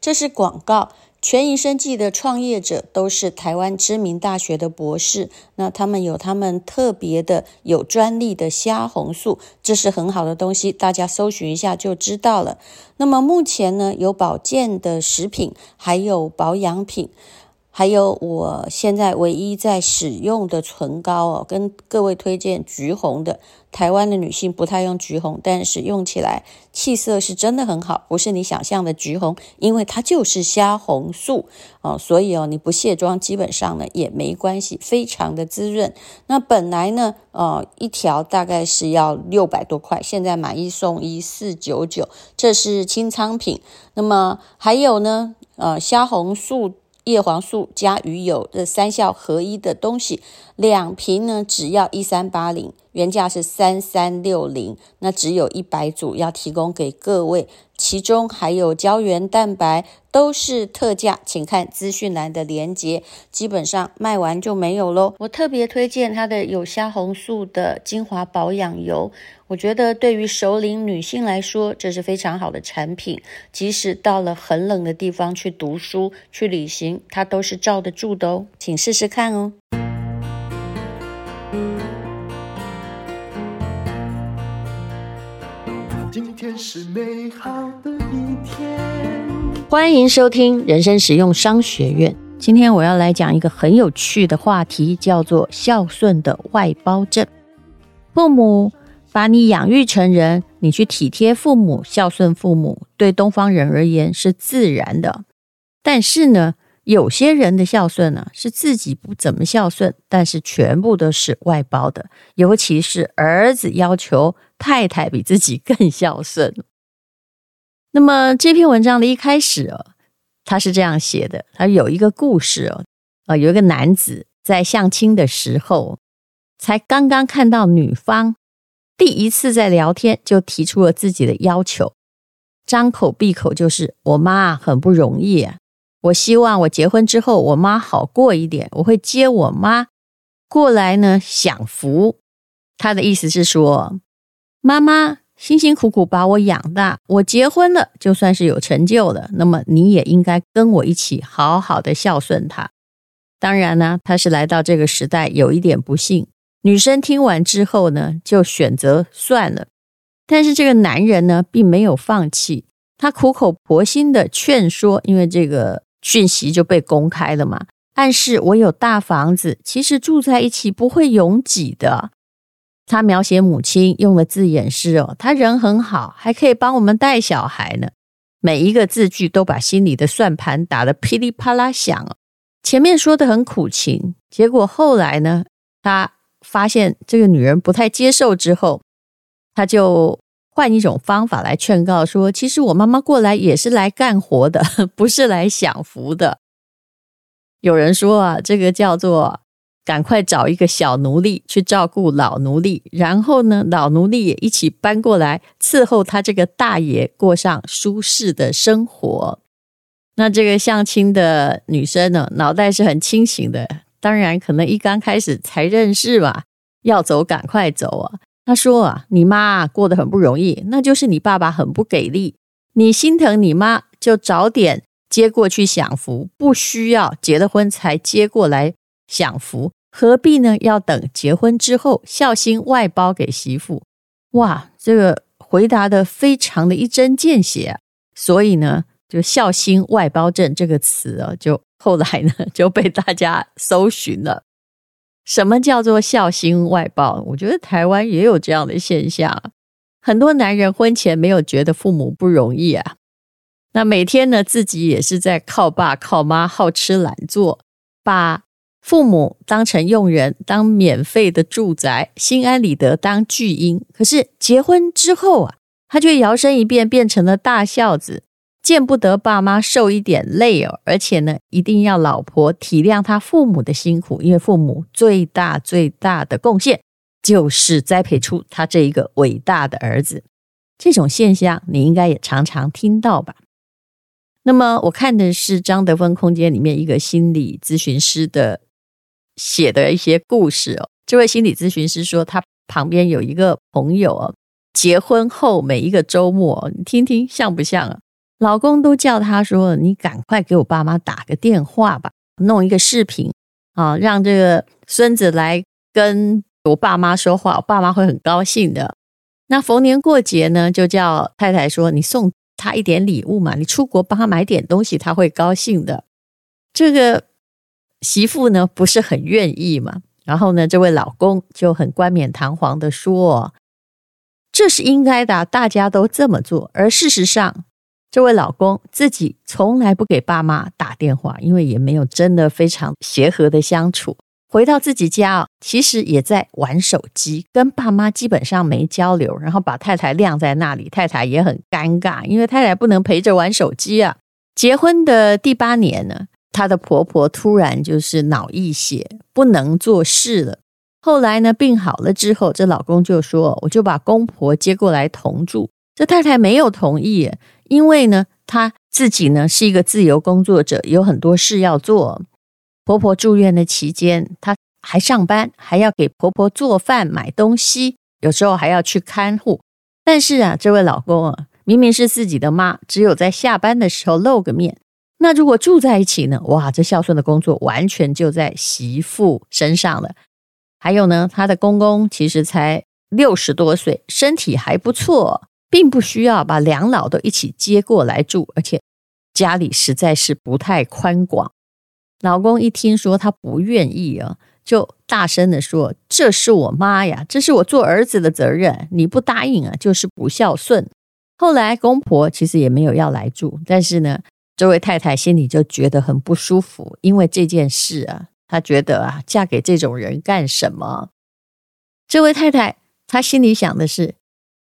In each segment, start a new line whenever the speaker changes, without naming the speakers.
这是广告。全营生计的创业者都是台湾知名大学的博士，那他们有他们特别的有专利的虾红素，这是很好的东西，大家搜寻一下就知道了。那么目前呢，有保健的食品，还有保养品。还有我现在唯一在使用的唇膏哦，跟各位推荐橘红的。台湾的女性不太用橘红，但是用起来气色是真的很好，不是你想象的橘红，因为它就是虾红素哦，所以哦你不卸妆基本上呢也没关系，非常的滋润。那本来呢，呃一条大概是要六百多块，现在买一送一四九九，这是清仓品。那么还有呢，呃虾红素。叶黄素加鱼油这三效合一的东西，两瓶呢只要一三八零，原价是三三六零，那只有一百组要提供给各位，其中还有胶原蛋白都是特价，请看资讯栏的链接，基本上卖完就没有喽。我特别推荐它的有虾红素的精华保养油。我觉得对于熟龄女性来说，这是非常好的产品。即使到了很冷的地方去读书、去旅行，它都是罩得住的哦。请试试看哦。天是美好的一天。欢迎收听人生实用商学院。今天我要来讲一个很有趣的话题，叫做孝顺的外包证。父母。把你养育成人，你去体贴父母、孝顺父母，对东方人而言是自然的。但是呢，有些人的孝顺呢，是自己不怎么孝顺，但是全部都是外包的。尤其是儿子要求太太比自己更孝顺。那么这篇文章的一开始哦，他是这样写的：他有一个故事哦，啊，有一个男子在相亲的时候，才刚刚看到女方。第一次在聊天就提出了自己的要求，张口闭口就是我妈很不容易啊，我希望我结婚之后我妈好过一点，我会接我妈过来呢享福。他的意思是说，妈妈辛辛苦苦把我养大，我结婚了就算是有成就了，那么你也应该跟我一起好好的孝顺她。当然呢，他是来到这个时代有一点不幸。女生听完之后呢，就选择算了。但是这个男人呢，并没有放弃，他苦口婆心的劝说，因为这个讯息就被公开了嘛，暗示我有大房子，其实住在一起不会拥挤的。他描写母亲用的字眼是哦，他人很好，还可以帮我们带小孩呢。每一个字句都把心里的算盘打得噼里啪啦响。前面说的很苦情，结果后来呢，他。发现这个女人不太接受之后，他就换一种方法来劝告说：“其实我妈妈过来也是来干活的，不是来享福的。”有人说啊，这个叫做赶快找一个小奴隶去照顾老奴隶，然后呢，老奴隶也一起搬过来伺候他这个大爷过上舒适的生活。那这个相亲的女生呢，脑袋是很清醒的。当然，可能一刚开始才认识嘛，要走赶快走啊。他说啊，你妈过得很不容易，那就是你爸爸很不给力。你心疼你妈，就早点接过去享福，不需要结了婚才接过来享福，何必呢？要等结婚之后孝心外包给媳妇。哇，这个回答的非常的一针见血啊。所以呢，就孝心外包证这个词啊，就。后来呢，就被大家搜寻了。什么叫做孝心外包？我觉得台湾也有这样的现象。很多男人婚前没有觉得父母不容易啊，那每天呢，自己也是在靠爸靠妈，好吃懒做，把父母当成佣人，当免费的住宅，心安理得当巨婴。可是结婚之后啊，他却摇身一变，变成了大孝子。见不得爸妈受一点累哦，而且呢，一定要老婆体谅他父母的辛苦，因为父母最大最大的贡献就是栽培出他这一个伟大的儿子。这种现象你应该也常常听到吧？那么我看的是张德芬空间里面一个心理咨询师的写的一些故事哦。这位心理咨询师说，他旁边有一个朋友哦，结婚后每一个周末，你听听像不像啊？老公都叫她说：“你赶快给我爸妈打个电话吧，弄一个视频啊，让这个孙子来跟我爸妈说话，我爸妈会很高兴的。”那逢年过节呢，就叫太太说：“你送他一点礼物嘛，你出国帮他买点东西，他会高兴的。”这个媳妇呢，不是很愿意嘛。然后呢，这位老公就很冠冕堂皇的说：“这是应该的，大家都这么做。”而事实上，这位老公自己从来不给爸妈打电话，因为也没有真的非常协和的相处。回到自己家，其实也在玩手机，跟爸妈基本上没交流。然后把太太晾在那里，太太也很尴尬，因为太太不能陪着玩手机啊。结婚的第八年呢。她的婆婆突然就是脑溢血，不能做事了。后来呢，病好了之后，这老公就说：“我就把公婆接过来同住。”这太太没有同意，因为呢，她自己呢是一个自由工作者，有很多事要做。婆婆住院的期间，她还上班，还要给婆婆做饭、买东西，有时候还要去看护。但是啊，这位老公啊，明明是自己的妈，只有在下班的时候露个面。那如果住在一起呢？哇，这孝顺的工作完全就在媳妇身上了。还有呢，他的公公其实才六十多岁，身体还不错，并不需要把两老都一起接过来住，而且家里实在是不太宽广。老公一听说他不愿意啊，就大声的说：“这是我妈呀，这是我做儿子的责任，你不答应啊，就是不孝顺。”后来公婆其实也没有要来住，但是呢。这位太太心里就觉得很不舒服，因为这件事啊，她觉得啊，嫁给这种人干什么？这位太太她心里想的是：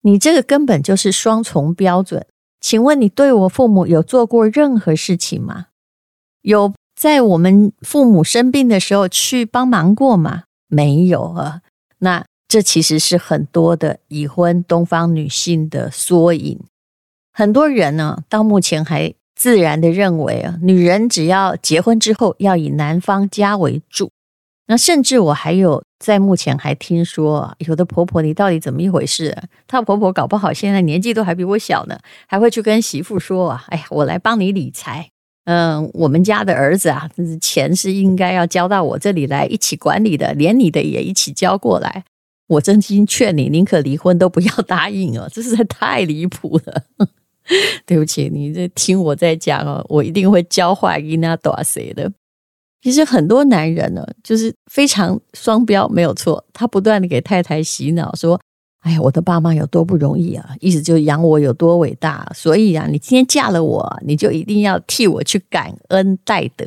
你这个根本就是双重标准。请问你对我父母有做过任何事情吗？有在我们父母生病的时候去帮忙过吗？没有啊。那这其实是很多的已婚东方女性的缩影。很多人呢，到目前还。自然的认为啊，女人只要结婚之后要以男方家为主。那甚至我还有在目前还听说，有的婆婆你到底怎么一回事？她婆婆搞不好现在年纪都还比我小呢，还会去跟媳妇说啊：“哎呀，我来帮你理财。嗯，我们家的儿子啊，钱是应该要交到我这里来一起管理的，连你的也一起交过来。我真心劝你，宁可离婚都不要答应哦，这实在太离谱了。”对不起，你这听我在讲哦，我一定会教坏伊娜多谁的。其实很多男人呢，就是非常双标，没有错。他不断的给太太洗脑，说：“哎呀，我的爸妈有多不容易啊，意思就是养我有多伟大。所以啊，你今天嫁了我，你就一定要替我去感恩戴德。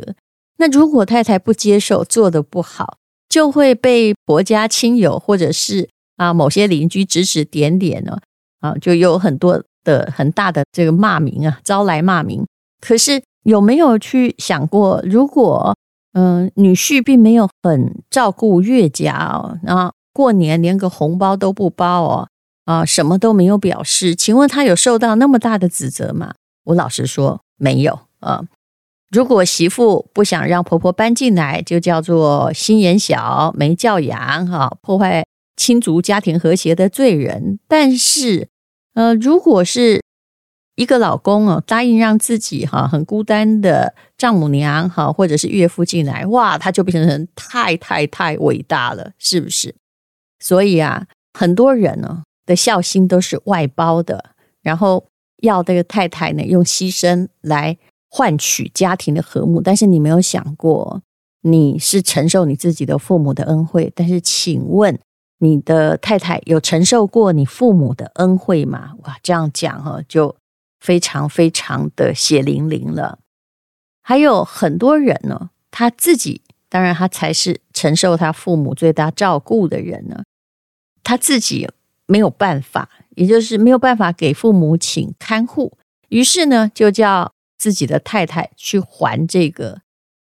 那如果太太不接受，做得不好，就会被婆家亲友或者是啊某些邻居指指点点呢，啊，就有很多。”的很大的这个骂名啊，招来骂名。可是有没有去想过，如果嗯、女婿并没有很照顾岳家哦，然后过年连个红包都不包哦，啊什么都没有表示，请问他有受到那么大的指责吗？我老实说没有啊。如果媳妇不想让婆婆搬进来，就叫做心眼小、没教养哈，破坏亲族家庭和谐的罪人。但是。呃，如果是一个老公哦，答应让自己哈很孤单的丈母娘哈，或者是岳父进来，哇，他就变成太太太伟大了，是不是？所以啊，很多人呢的孝心都是外包的，然后要这个太太呢用牺牲来换取家庭的和睦，但是你没有想过，你是承受你自己的父母的恩惠，但是请问。你的太太有承受过你父母的恩惠吗？哇，这样讲哈，就非常非常的血淋淋了。还有很多人呢，他自己当然他才是承受他父母最大照顾的人呢，他自己没有办法，也就是没有办法给父母请看护，于是呢，就叫自己的太太去还这个，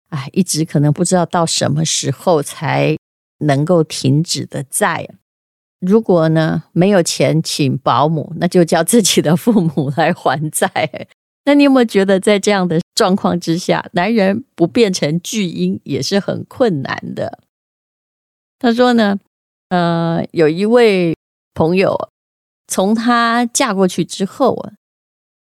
哎，一直可能不知道到什么时候才。能够停止的债，如果呢没有钱请保姆，那就叫自己的父母来还债。那你有没有觉得，在这样的状况之下，男人不变成巨婴也是很困难的？他说呢，呃，有一位朋友从她嫁过去之后啊，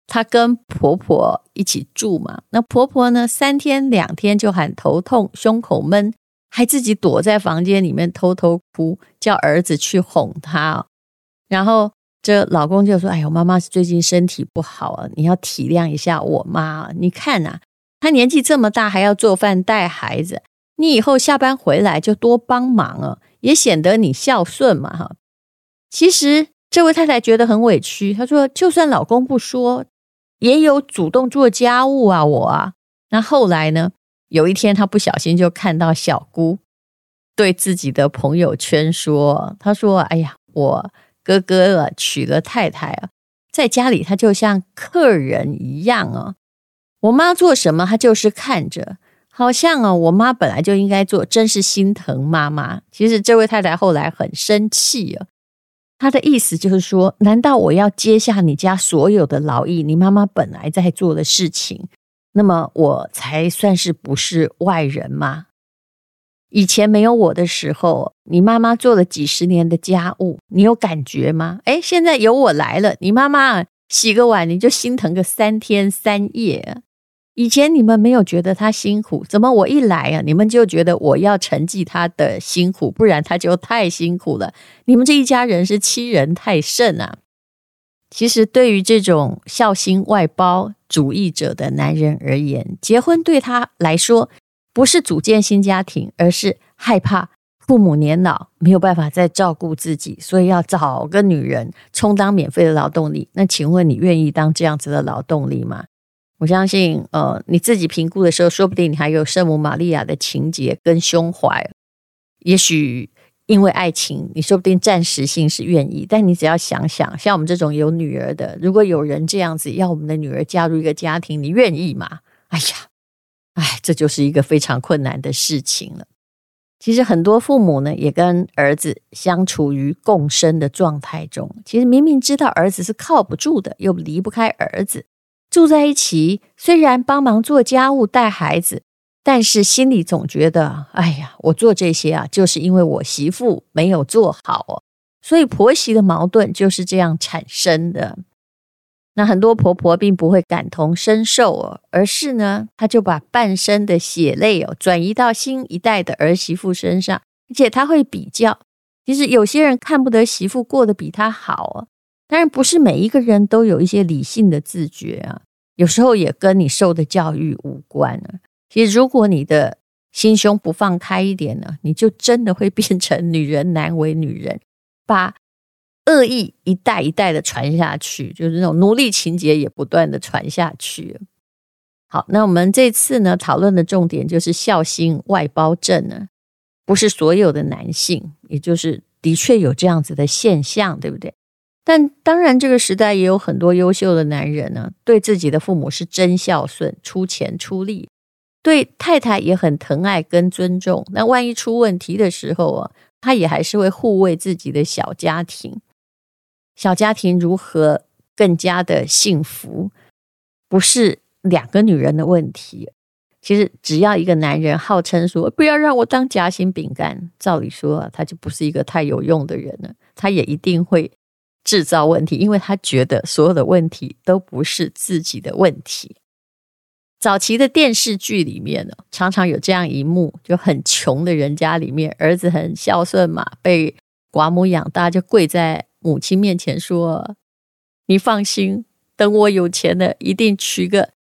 她跟婆婆一起住嘛，那婆婆呢，三天两天就喊头痛、胸口闷，还自己躲在房间里面偷偷哭，叫儿子去哄她。然后这老公就说：“哎呦，妈妈最近身体不好啊，你要体谅一下我妈。你看呐，她年纪这么大，还要做饭带孩子，你以后下班回来就多帮忙啊，也显得你孝顺嘛。”哈，其实这位太太觉得很委屈，她说：“就算老公不说。”也有主动做家务啊，我啊。那后来呢？有一天，他不小心就看到小姑对自己的朋友圈说：“他说，哎呀，我哥哥娶了太太啊，在家里他就像客人一样啊。我妈做什么，他就是看着，好像啊，我妈本来就应该做，真是心疼妈妈。其实这位太太后来很生气啊。”她的意思就是说，难道我要接下你家所有的劳役？你妈妈本来在做的事情，那么我才算是不是外人吗？以前没有我的时候，你妈妈做了几十年的家务，你有感觉吗？诶，现在有我来了，你妈妈洗个碗，你就心疼个三天三夜。以前你们没有觉得她辛苦，怎么我一来啊，你们就觉得我要承继她的辛苦，不然她就太辛苦了。你们这一家人是欺人太甚啊！其实对于这种孝心外包主义者的男人而言，结婚对他来说不是组建新家庭，而是害怕父母年老没有办法再照顾自己，所以要找个女人充当免费的劳动力。那请问你愿意当这样子的劳动力吗？我相信，呃，你自己评估的时候，说不定你还有圣母玛利亚的情结跟胸怀。也许因为爱情，你说不定暂时性是愿意，但你只要想想，像我们这种有女儿的，如果有人这样子要我们的女儿加入一个家庭，你愿意吗？哎呀，哎，这就是一个非常困难的事情了。其实很多父母呢，也跟儿子相处于共生的状态中，其实明明知道儿子是靠不住的，又离不开儿子。住在一起，虽然帮忙做家务、带孩子，但是心里总觉得，哎呀，我做这些啊，就是因为我媳妇没有做好哦，所以婆媳的矛盾就是这样产生的。那很多婆婆并不会感同身受哦，而是呢，她就把半生的血泪哦转移到新一代的儿媳妇身上，而且她会比较。其实有些人看不得媳妇过得比她好哦。当然不是每一个人都有一些理性的自觉啊，有时候也跟你受的教育无关啊。其实如果你的心胸不放开一点呢，你就真的会变成女人难为女人，把恶意一代一代的传下去，就是那种奴隶情节也不断的传下去。好，那我们这次呢讨论的重点就是孝心外包症呢，不是所有的男性，也就是的确有这样子的现象，对不对？但当然，这个时代也有很多优秀的男人呢，对自己的父母是真孝顺，出钱出力，对太太也很疼爱跟尊重。那万一出问题的时候啊，他也还是会护卫自己的小家庭。小家庭如何更加的幸福，不是两个女人的问题。其实只要一个男人号称说不要让我当夹心饼干，照理说啊，他就不是一个太有用的人了，他也一定会。制造问题，因为他觉得所有的问题都不是自己的问题。早期的电视剧里面呢，常常有这样一幕：就很穷的人家里面，儿子很孝顺嘛，被寡母养大，就跪在母亲面前说：“你放心，等我有钱了，一定娶个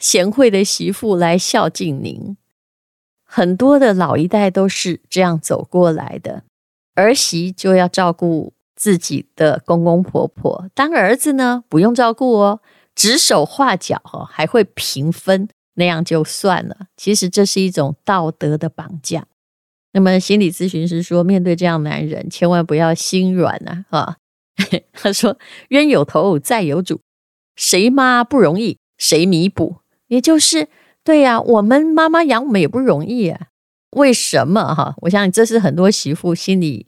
贤惠的媳妇来孝敬您。”很多的老一代都是这样走过来的，儿媳就要照顾。自己的公公婆婆当儿子呢，不用照顾哦，指手画脚哈，还会平分，那样就算了。其实这是一种道德的绑架。那么心理咨询师说，面对这样男人，千万不要心软啊！啊，他说冤有头债有主，谁妈不容易，谁弥补？也就是对呀，我们妈妈养我们也不容易啊。为什么哈？我想这是很多媳妇心里。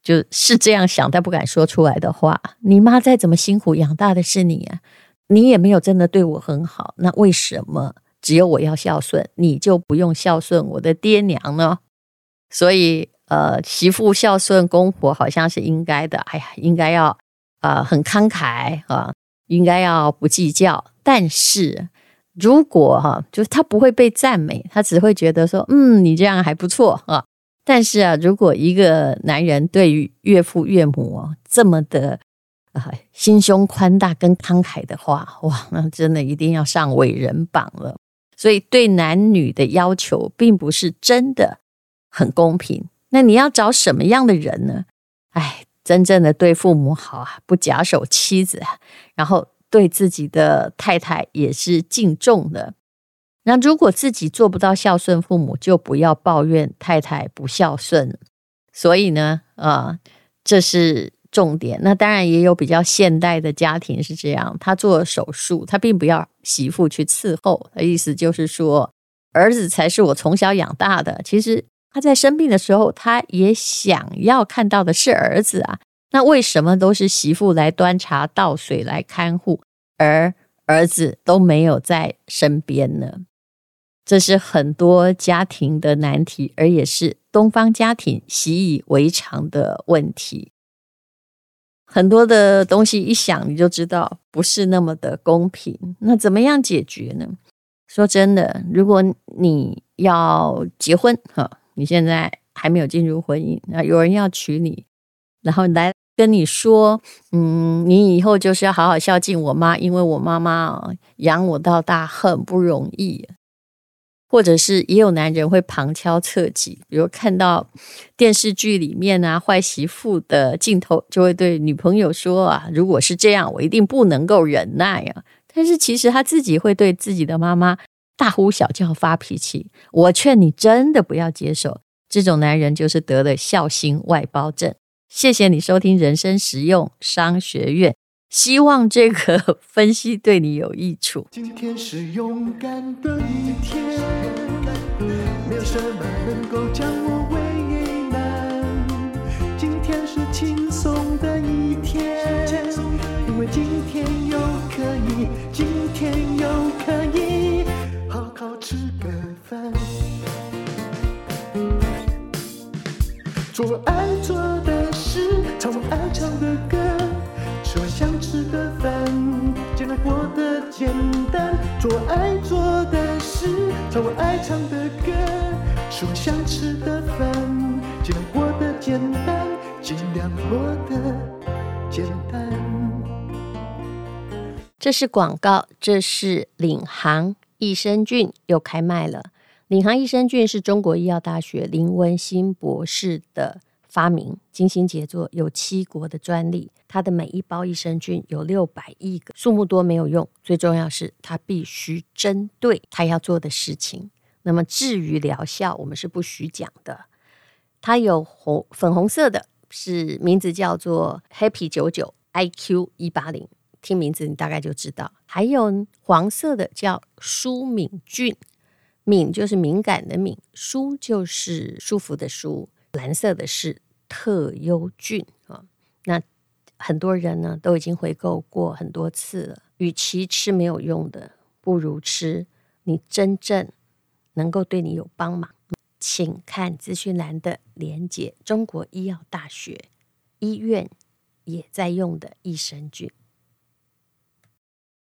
就是这样想，但不敢说出来的话。你妈再怎么辛苦养大的是你啊，你也没有真的对我很好。那为什么只有我要孝顺，你就不用孝顺我的爹娘呢？所以，呃，媳妇孝顺公婆好像是应该的。哎呀，应该要、呃，很慷慨啊，应该要不计较。但是如果哈，就是他不会被赞美，他只会觉得说，嗯，你这样还不错啊。但是啊，如果一个男人对于岳父岳母这么的心胸宽大跟慷慨的话，哇，那真的一定要上伟人榜了。所以对男女的要求并不是真的很公平。那你要找什么样的人呢？哎，真正的对父母好啊，不假手妻子，然后对自己的太太也是敬重的。那如果自己做不到孝顺父母，就不要抱怨太太不孝顺。所以呢，啊，这是重点。那当然也有比较现代的家庭是这样，他做手术，他并不要媳妇去伺候，的意思就是说，儿子才是我从小养大的。其实。他在生病的时候，他也想要看到的是儿子啊。那为什么都是媳妇来端茶倒水来看护，而儿子都没有在身边呢？这是很多家庭的难题，而也是东方家庭习以为常的问题。很多的东西一想你就知道不是那么的公平。那怎么样解决呢？说真的，如果你要结婚，哈。你现在还没有进入婚姻，那有人要娶你，然后来跟你说，嗯，你以后就是要好好孝敬我妈，因为我妈妈养我到大很不容易。或者是也有男人会旁敲侧击，比如看到电视剧里面啊坏媳妇的镜头，就会对女朋友说啊，如果是这样，我一定不能够忍耐啊。但是其实他自己会对自己的妈妈。大呼小叫发脾气，我劝你真的不要接受这种男人，就是得了孝心外包症。谢谢你收听人生实用商学院，希望这个分析对你有益处。今天是勇敢的一天，没有什么能够将我为难。今天是轻松的一天，因为今天又可以，今天又可以。好好吃个饭，做爱做的事，唱我爱唱的歌，我想吃的饭，尽量过得简单。做爱做的事，唱我爱唱的歌，吃我想吃的饭，尽量过得简单，尽量过得简单。这是广告，这是领航。益生菌又开卖了。领航益生菌是中国医药大学林文新博士的发明，精心杰作，有七国的专利。它的每一包益生菌有六百亿个，数目多没有用，最重要是它必须针对它要做的事情。那么至于疗效，我们是不许讲的。它有红粉红色的，是名字叫做 Happy 九九 IQ 一八零。听名字你大概就知道，还有黄色的叫舒敏菌，敏就是敏感的敏，舒就是舒服的舒，蓝色的是特优菌啊。那很多人呢都已经回购过很多次了，与其吃没有用的，不如吃你真正能够对你有帮忙。请看资讯栏的连接，中国医药大学医院也在用的益生菌。